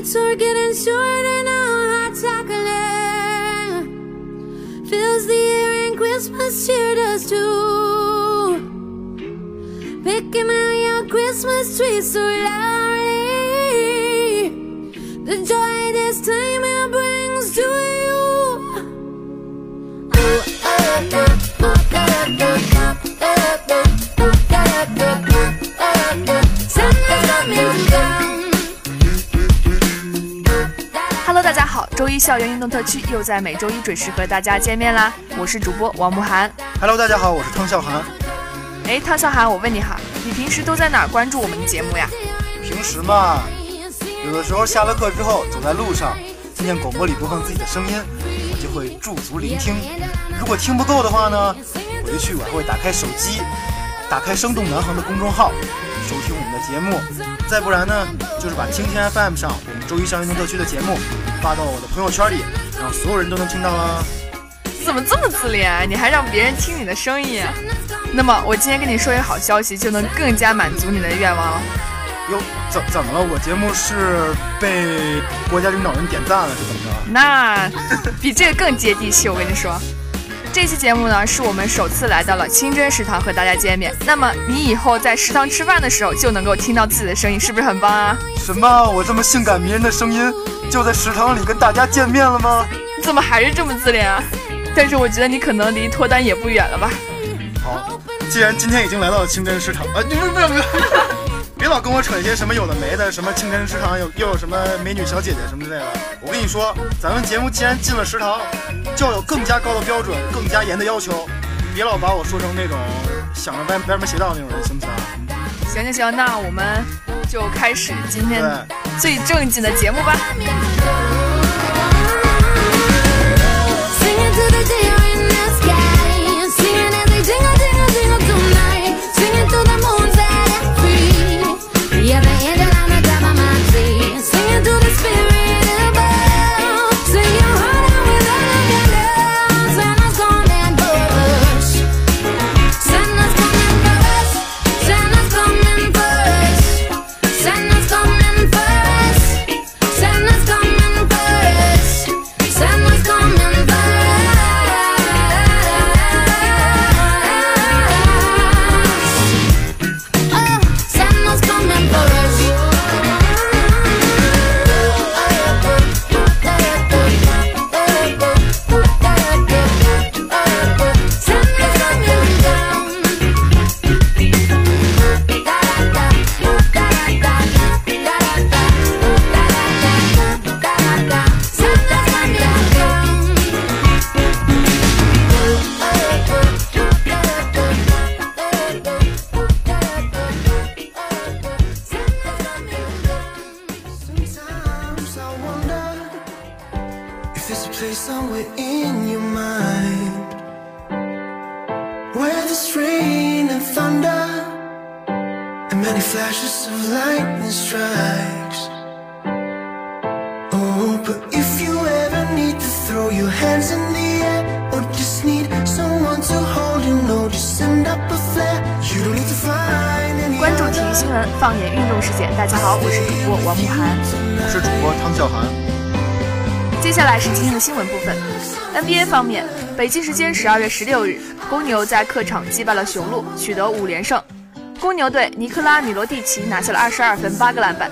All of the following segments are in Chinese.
Nights are getting shorter now, hot chocolate fills the air and Christmas cheer does too. Picking out your Christmas tree so loudly, the joy this time it brings to you. Oh, oh, oh, 校园运动特区又在每周一准时和大家见面啦！我是主播王慕涵。Hello，大家好，我是汤笑涵。哎，汤笑涵，我问你哈，你平时都在哪儿关注我们的节目呀？平时嘛，有的时候下了课之后走在路上，听见广播里播放自己的声音，我就会驻足聆听。如果听不够的话呢，回去我还会打开手机，打开生动南航的公众号，收听我们的节目。再不然呢，就是把蜻蜓 FM 上我们周一上运动特区的节目发到我的朋友圈里，让所有人都能听到啦。怎么这么自恋啊？你还让别人听你的声音、啊？那么我今天跟你说一个好消息，就能更加满足你的愿望了。哟，怎怎么了？我节目是被国家领导人点赞了，是怎么着？那比这个更接地气，我跟你说。这期节目呢，是我们首次来到了清真食堂和大家见面。那么你以后在食堂吃饭的时候，就能够听到自己的声音，是不是很棒啊？什么？我这么性感迷人的声音，就在食堂里跟大家见面了吗？你怎么还是这么自恋啊？但是我觉得你可能离脱单也不远了吧？好，既然今天已经来到了清真食堂，啊，你不不不，别老跟我扯一些什么有的没的，什么清真食堂有又有什么美女小姐姐什么之类的。我跟你说，咱们节目既然进了食堂，就要有更加高的标准，更加严的要求，别老把我说成那种想着歪歪门邪道那种人，行不行？行行行，那我们就开始今天最正经的节目吧。And flashes of lightning strikes. Oh, but if you ever need to throw your hands in the air or just need someone to hold you, know, just send up a flare. You don't need to find any 关注体育新闻，放眼运动世界。大家好，我是主播王慕涵。我是主播汤笑涵。接下来是今天的新闻部分。NBA 方面，北京时间十二月十六日，公牛在客场击败了雄鹿，取得五连胜。公牛队尼克拉米罗蒂奇拿下了二十二分八个篮板，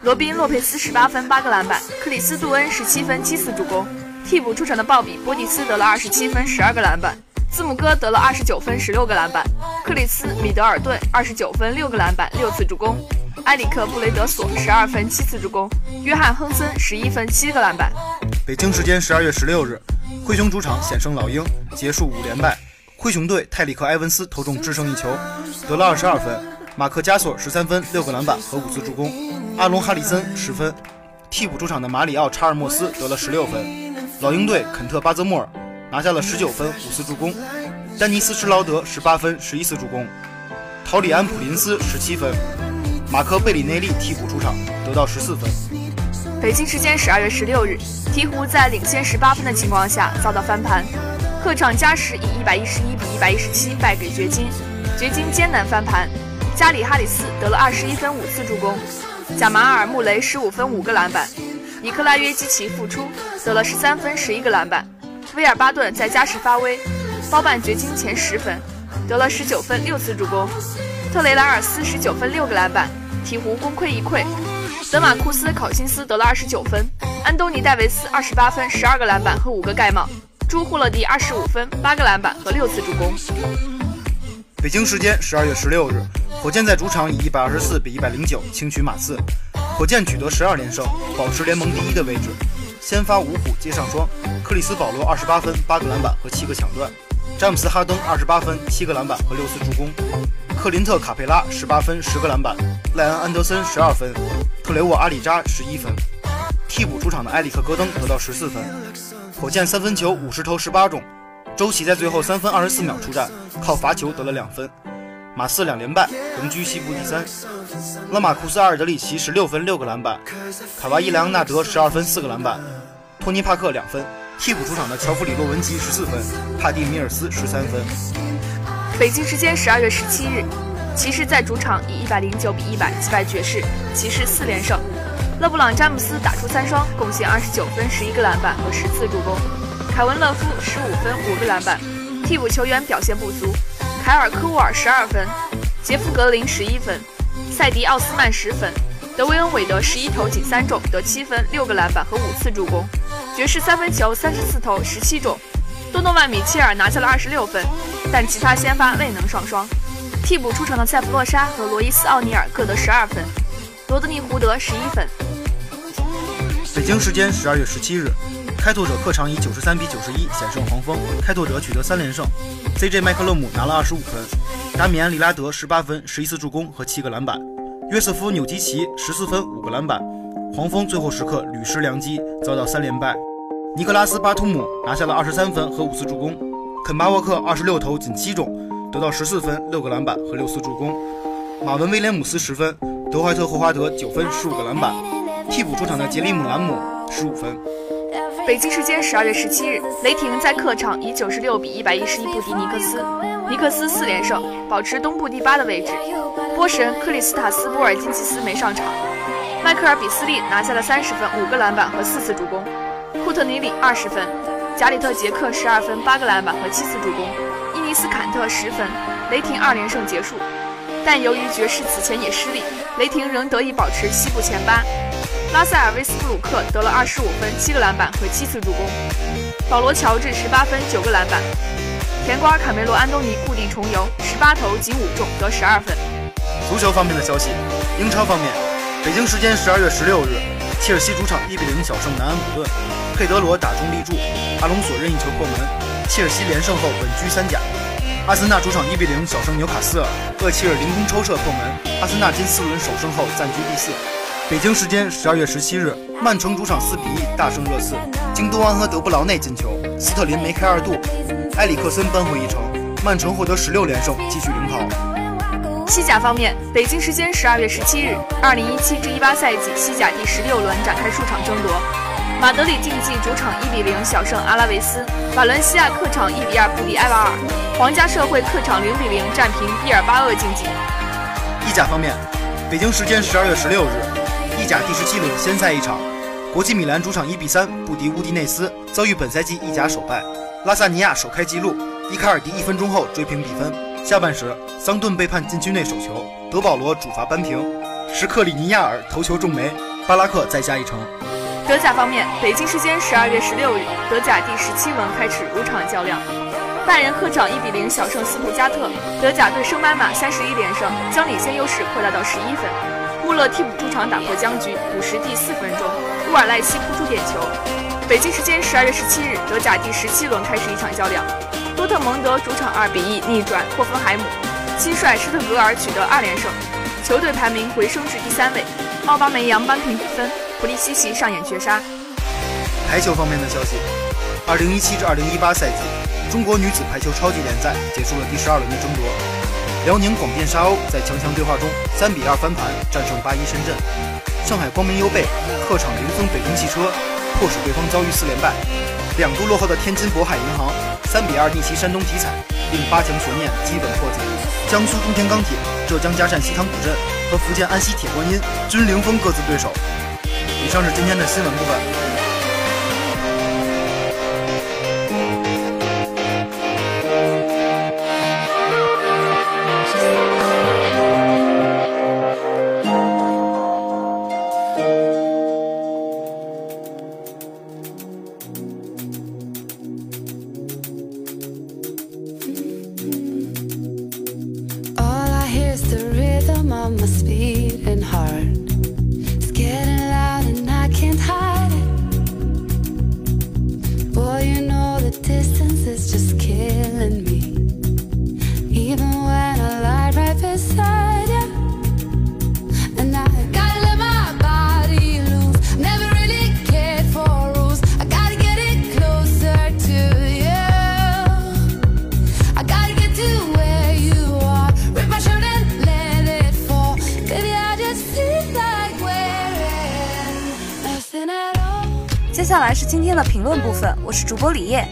罗宾洛佩斯十八分八个篮板，克里斯杜恩十七分七次助攻。替补出场的鲍比波蒂斯得了二十七分十二个篮板，字母哥得了二十九分十六个篮板，克里斯米德尔顿二十九分六个篮板六次助攻。埃里克·布雷德索十二分七次助攻，约翰·亨森十一分七个篮板。北京时间十二月十六日，灰熊主场险胜老鹰，结束五连败。灰熊队泰里克·埃文斯投中制胜一球，得了二十二分；马克·加索十三分六个篮板和五次助攻，阿隆·哈里森十分。替补出场的马里奥·查尔莫斯得了十六分。老鹰队肯特·巴泽莫尔拿下了十九分五次助攻，丹尼斯·施劳德十八分十一次助攻，陶里安·普林斯十七分。马克·贝里内利替补出场，得到十四分。北京时间十二月十六日，鹈鹕在领先十八分的情况下遭到翻盘，客场加时以一百一十一比一百一十七败给掘金，掘金艰难翻盘。加里·哈里斯得了二十一分五次助攻，贾马尔·穆雷十五分五个篮板，尼克拉约基奇复出得了十三分十一个篮板，威尔巴顿在加时发威，包办掘金前十分，得了十九分六次助攻，特雷莱尔斯十九分六个篮板。鹈鹕功亏一篑，德马库斯·考辛斯得了二十九分，安东尼·戴维斯二十八分、十二个篮板和五个盖帽，朱霍勒迪二十五分、八个篮板和六次助攻。北京时间十二月十六日，火箭在主场以一百二十四比一百零九轻取马刺，火箭取得十二连胜，保持联盟第一的位置。先发五虎接上双，克里斯·保罗二十八分、八个篮板和七个抢断，詹姆斯·哈登二十八分、七个篮板和六次助攻。克林特·卡佩拉十八分十个篮板，赖恩·安德森十二分，特雷沃·阿里扎十一分。替补出场的埃里克·戈登得到十四分。火箭三分球五十投十八中，周琦在最后三分二十四秒出战，靠罚球得了两分。马刺两连败，仍居西部第三。拉马库斯·阿尔德里奇十六分六个篮板，卡哇伊·莱昂纳德十二分四个篮板，托尼·帕克两分。替补出场的乔弗里·洛文吉十四分，帕蒂·米尔斯十三分。北京时间十二月十七日，骑士在主场以一百零九比一百击败爵士，骑士四连胜。勒布朗·詹姆斯打出三双，贡献二十九分、十一个篮板和十次助攻。凯文·勒夫十五分、五个篮板。替补球员表现不足，凯尔·科沃尔十二分，杰夫·格林十一分，塞迪·奥斯曼十分，德维恩·韦德十一投仅三中，得七分、六个篮板和五次助攻。爵士三分球三十四投十七中。多诺万·米切尔拿下了二十六分，但其他先发未能上双。替补出场的塞弗洛沙和罗伊斯·奥尼尔各得十二分，罗德尼·胡德十一分。北京时间十二月十七日，开拓者客场以九十三比九十一险胜黄蜂，开拓者取得三连胜。CJ 麦克勒姆拿了二十五分，达米安·利拉德十八分、十一次助攻和七个篮板，约瑟夫·纽基奇十四分、五个篮板。黄蜂最后时刻屡失良机，遭到三连败。尼克拉斯·巴图姆拿下了二十三分和五次助攻，肯巴沃克二十六投仅七中，得到十四分、六个篮板和六次助攻。马文·威廉姆斯十分，德怀特·霍华德九分、十五个篮板。替补出场的杰里姆·兰姆十五分。北京时间十二月十七日，雷霆在客场以九十六比一百一十一不敌尼克斯，尼克斯四连胜，保持东部第八的位置。波神克里斯塔斯·波尔津吉斯没上场，迈克尔·比斯利拿下了三十分、五个篮板和四次助攻。库特尼里二十分，贾里特杰克十二分八个篮板和七次助攻，伊尼斯坎特十分，雷霆二连胜结束。但由于爵士此前也失利，雷霆仍得以保持西部前八。拉塞尔威斯布鲁克得了二十五分七个篮板和七次助攻，保罗乔治十八分九个篮板，甜瓜卡梅罗安东尼固定重游，十八投仅五中得十二分。足球方面的消息，英超方面，北京时间十二月十六日。切尔西主场一比零小胜南安普顿，佩德罗打中立柱，阿隆索任意球破门，切尔西连胜后稳居三甲。阿森纳主场一比零小胜纽卡斯尔，厄齐尔凌空抽射破门，阿森纳今四轮首胜后暂居第四。北京时间十二月十七日，曼城主场四比一大胜热刺，京多安和德布劳内进球，斯特林梅开二度，埃里克森扳回一城，曼城获得十六连胜，继续领跑。西甲方面，北京时间十二月十七日，二零一七至一八赛季西甲第十六轮展开数场争夺。马德里竞技主场一比零小胜阿拉维斯，瓦伦西亚客场一比二不敌埃瓦尔，皇家社会客场零比零战平毕尔巴鄂竞技。意甲方面，北京时间十二月十六日，意甲第十七轮先赛一场，国际米兰主场1比3不敌乌迪内斯，遭遇本赛季意甲首败。拉萨尼亚首开纪录，伊卡尔迪一分钟后追平比分。下半时，桑顿被判禁区内手球，德保罗主罚扳平。什克里尼亚尔头球中梅，巴拉克再加一城。德甲方面，北京时间十二月十六日，德甲第十七轮开始五场较量。拜仁客场一比零小胜斯图加特，德甲队升班马三十一连胜，将领先优势扩大到十一分。穆勒替补出场打破僵局，补时第四分钟，乌尔赖希扑出点球。北京时间十二月十七日，德甲第十七轮开始一场较量，多特蒙德主场二比一逆转霍芬海姆，新帅施特格尔取得二连胜，球队排名回升至第三位。奥巴梅扬扳平比分，普利西奇上演绝杀。排球方面的消息，二零一七至二零一八赛季，中国女子排球超级联赛结束了第十二轮的争夺。辽宁广电沙鸥在强强对话中三比二翻盘战胜八一深圳，上海光明优贝客场零封北京汽车，迫使对方遭遇四连败。两度落后的天津渤海银行三比二逆袭山东体彩，令八强悬念基本破解。江苏中天钢铁、浙江嘉善西塘古镇和福建安溪铁观音均零封各自对手。以上是今天的新闻部分。接下来是今天的评论部分，我是主播李烨，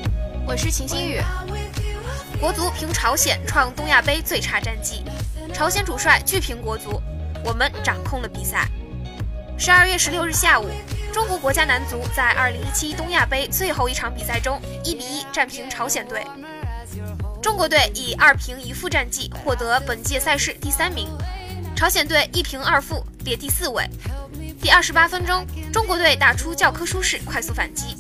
我是秦新宇。国足平朝鲜创东亚杯最差战绩，朝鲜主帅拒评国足，我们掌控了比赛。十二月十六日下午，中国国家男足在二零一七东亚杯最后一场比赛中一比一战平朝鲜队，中国队以二平一负战绩获得本届赛事第三名，朝鲜队一平二负列第四位。第二十八分钟，中国队打出教科书式快速反击，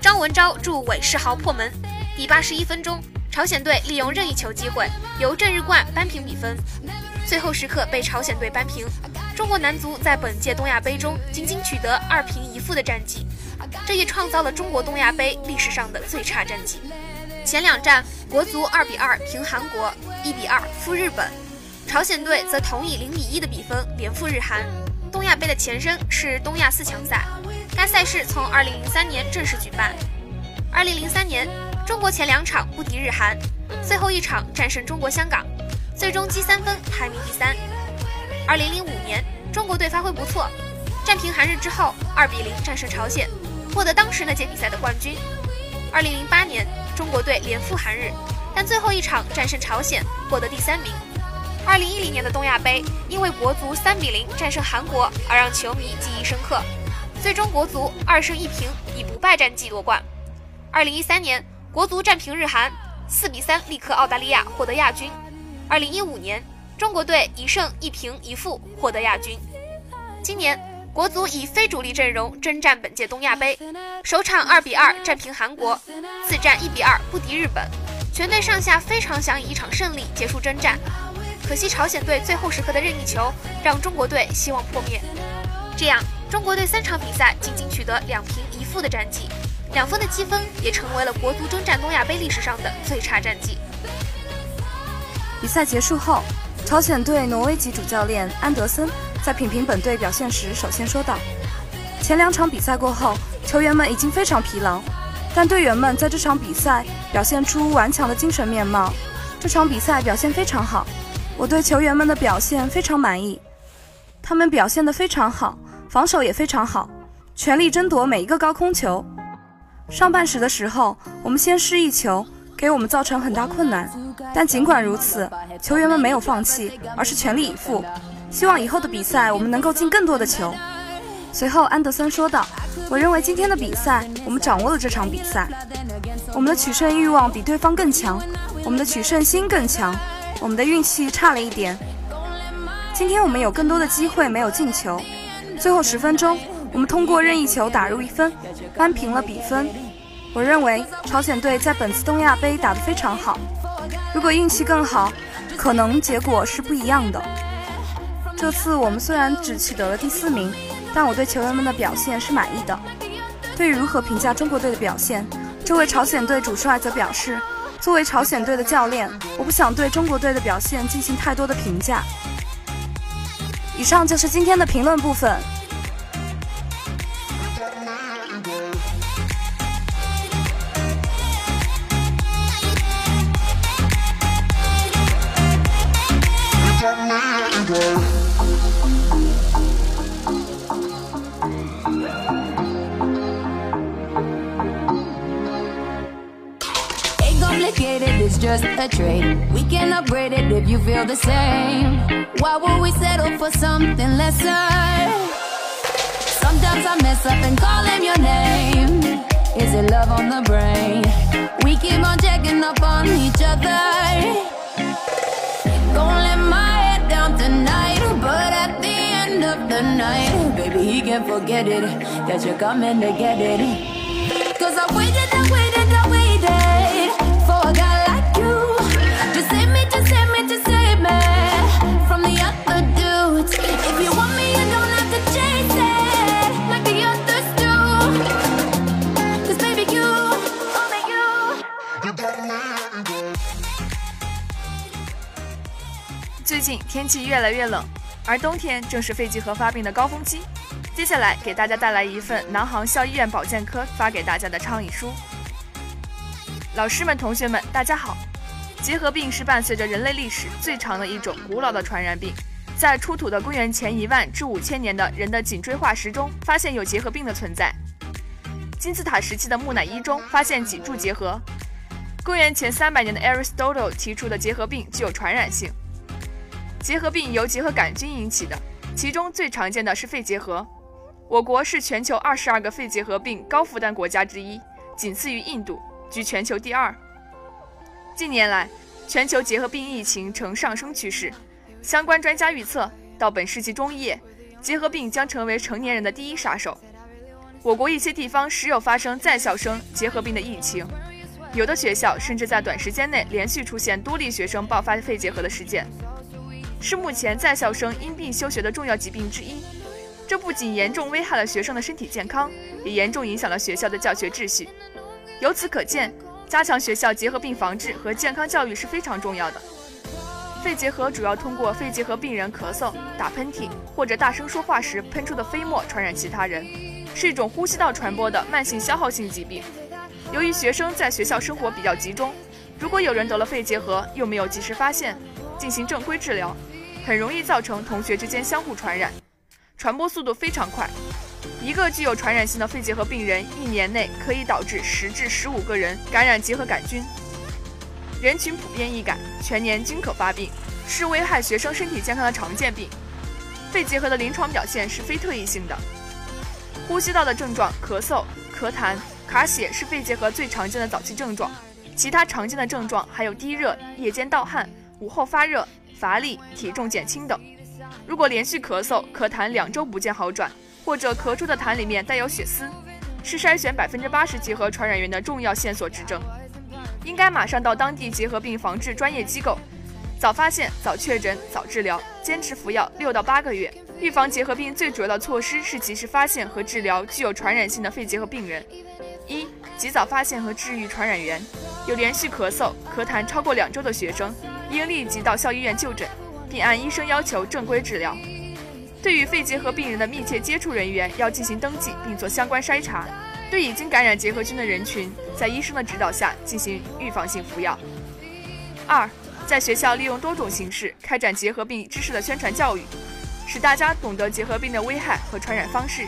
张文钊助韦世豪破门。第八十一分钟，朝鲜队利用任意球机会，由郑日冠扳平比分。最后时刻被朝鲜队扳平，中国男足在本届东亚杯中仅仅取得二平一负的战绩，这也创造了中国东亚杯历史上的最差战绩。前两战，国足二比二平韩国，一比二负日本，朝鲜队则同以零比一的比分连负日韩。东亚杯的前身是东亚四强赛，该赛事从2003年正式举办。2003年，中国前两场不敌日韩，最后一场战胜中国香港，最终积三分排名第三。2005年，中国队发挥不错，战平韩日之后2比0战胜朝鲜，获得当时那届比赛的冠军。2008年，中国队连负韩日，但最后一场战胜朝鲜，获得第三名。二零一零年的东亚杯，因为国足三比零战胜韩国而让球迷记忆深刻。最终国足二胜一平，以不败战绩夺冠。二零一三年，国足战平日韩，四比三力克澳大利亚，获得亚军。二零一五年，中国队一胜一平一负，获得亚军。今年，国足以非主力阵容征战本届东亚杯，首场二比二战平韩国，次战一比二不敌日本，全队上下非常想以一场胜利结束征战。可惜朝鲜队最后时刻的任意球让中国队希望破灭，这样中国队三场比赛仅仅取得两平一负的战绩，两分的积分也成为了国足征战东亚杯历史上的最差战绩。比赛结束后，朝鲜队挪威籍主教练安德森在品评本队表现时，首先说道：“前两场比赛过后，球员们已经非常疲劳，但队员们在这场比赛表现出顽强的精神面貌，这场比赛表现非常好。”我对球员们的表现非常满意，他们表现得非常好，防守也非常好，全力争夺每一个高空球。上半时的时候，我们先失一球，给我们造成很大困难。但尽管如此，球员们没有放弃，而是全力以赴。希望以后的比赛我们能够进更多的球。随后，安德森说道：“我认为今天的比赛，我们掌握了这场比赛。我们的取胜欲望比对方更强，我们的取胜心更强，我们的运气差了一点。今天我们有更多的机会，没有进球。最后十分钟，我们通过任意球打入一分，扳平了比分。我认为朝鲜队在本次东亚杯打得非常好。如果运气更好，可能结果是不一样的。这次我们虽然只取得了第四名。”但我对球员们的表现是满意的。对于如何评价中国队的表现，这位朝鲜队主帅则表示：“作为朝鲜队的教练，我不想对中国队的表现进行太多的评价。”以上就是今天的评论部分。You feel the same. Why would we settle for something lesser? Sometimes I mess up and call him your name. Is it love on the brain? We keep on checking up on each other. Gonna let my head down tonight, but at the end of the night, baby, he can forget it. That you're coming to get it. Cause I waited, 天气越来越冷，而冬天正是肺结核发病的高峰期。接下来给大家带来一份南航校医院保健科发给大家的倡议书。老师们、同学们，大家好！结核病是伴随着人类历史最长的一种古老的传染病。在出土的公元前一万至五千年的人的颈椎化石中，发现有结核病的存在。金字塔时期的木乃伊中发现脊柱结核。公元前三百年的 Aristotle 提出的结核病具有传染性。结核病由结核杆菌引起的，其中最常见的是肺结核。我国是全球二十二个肺结核病高负担国家之一，仅次于印度，居全球第二。近年来，全球结核病疫情呈上升趋势，相关专家预测，到本世纪中叶，结核病将成为成年人的第一杀手。我国一些地方时有发生在校生结核病的疫情，有的学校甚至在短时间内连续出现多例学生爆发肺结核的事件，是目前在校生因病休学的重要疾病之一。这不仅严重危害了学生的身体健康，也严重影响了学校的教学秩序。由此可见，加强学校结核病防治和健康教育是非常重要的。肺结核主要通过肺结核病人咳嗽、打喷嚏或者大声说话时喷出的飞沫传染其他人，是一种呼吸道传播的慢性消耗性疾病。由于学生在学校生活比较集中，如果有人得了肺结核又没有及时发现、进行正规治疗，很容易造成同学之间相互传染。传播速度非常快，一个具有传染性的肺结核病人一年内可以导致十至十五个人感染结核杆菌。人群普遍易感，全年均可发病，是危害学生身体健康的常见病。肺结核的临床表现是非特异性的，呼吸道的症状咳嗽、咳痰、卡血是肺结核最常见的早期症状，其他常见的症状还有低热、夜间盗汗、午后发热、乏力、体重减轻等。如果连续咳嗽、咳痰两周不见好转，或者咳出的痰里面带有血丝，是筛选百分之八十结核传染源的重要线索指征，应该马上到当地结核病防治专业机构，早发现、早确诊、早治疗，坚持服药六到八个月。预防结核病最主要的措施是及时发现和治疗具有传染性的肺结核病人。一、及早发现和治愈传染源。有连续咳嗽、咳痰超过两周的学生，应立即到校医院就诊。并按医生要求正规治疗。对于肺结核病人的密切接触人员，要进行登记并做相关筛查。对已经感染结核菌的人群，在医生的指导下进行预防性服药。二，在学校利用多种形式开展结核病知识的宣传教育，使大家懂得结核病的危害和传染方式，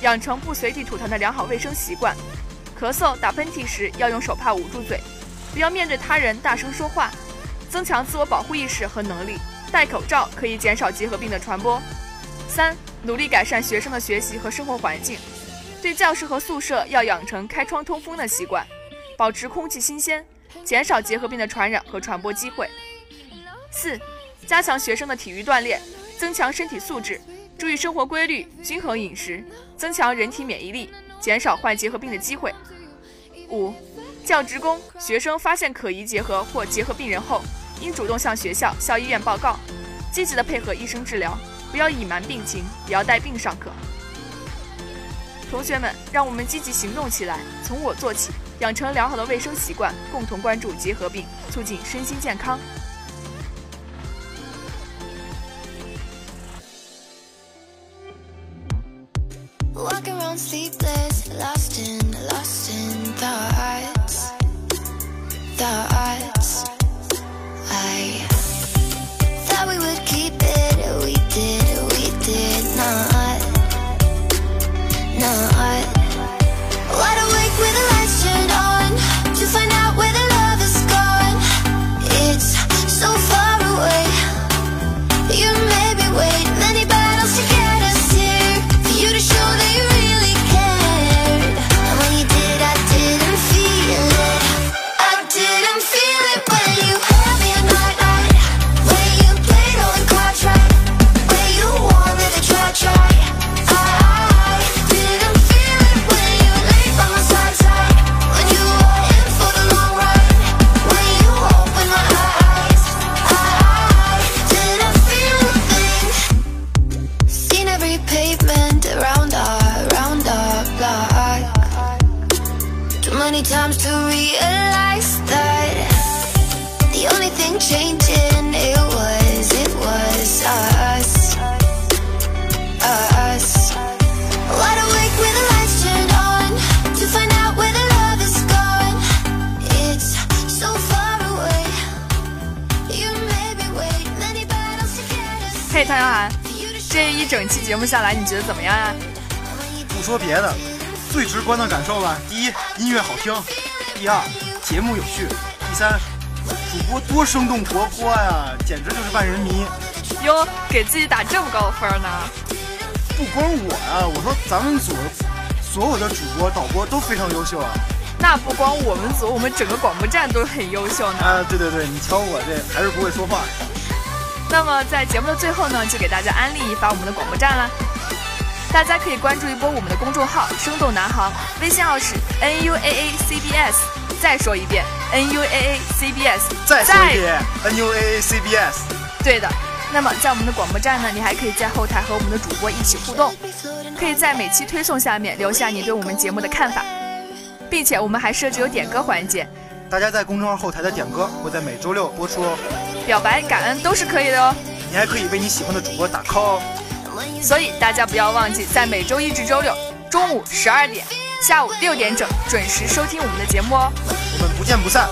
养成不随地吐痰的良好卫生习惯。咳嗽、打喷嚏时要用手帕捂住嘴，不要面对他人大声说话，增强自我保护意识和能力。戴口罩可以减少结核病的传播。三，努力改善学生的学习和生活环境，对教室和宿舍要养成开窗通风的习惯，保持空气新鲜，减少结核病的传染和传播机会。四、加强学生的体育锻炼，增强身体素质，注意生活规律、均衡饮食，增强人体免疫力，减少患结核病的机会。五、教职工、学生发现可疑结核或结核病人后，应主动向学校、校医院报告，积极的配合医生治疗。不要隐瞒病情，也要带病上课。同学们，让我们积极行动起来，从我做起，养成良好的卫生习惯，共同关注结核病，促进身心健康。many times to realize that the only thing changing it was, it was us, us. Wide awake with the lights turned on to find out where the love is gone. It's so far away. You made me wait many battles to get us. 嘿，唐小涵，这一整期节目下来，你觉得怎么样啊？不说别的， 最直观的感受吧。第一，音乐好听；第二，节目有趣；第三，主播多生动活泼呀，简直就是万人迷。哟，给自己打这么高的分呢？不光我呀、我说咱们组所有的主播、导播都非常优秀啊。那不光我们组，我们整个广播站都很优秀呢。啊，对对对，你瞧我这还是不会说话。那么在节目的最后呢，就给大家安利一发我们的广播站啦。大家可以关注一波我们的公众号“生动南航”，微信号是 n u a a c b s。再说一遍 n u a a c b s。再说一遍 n u a a c b s。对的。那么在我们的广播站呢，你还可以在后台和我们的主播一起互动，可以在每期推送下面留下你对我们节目的看法，并且我们还设置有点歌环节，大家在公众号后台的点歌会在每周六播出哦。表白、感恩都是可以的哦。你还可以为你喜欢的主播打 call 哦。所以大家不要忘记在每周一至周六中午十二点、下午六点整准时收听我们的节目哦。我们不见不散。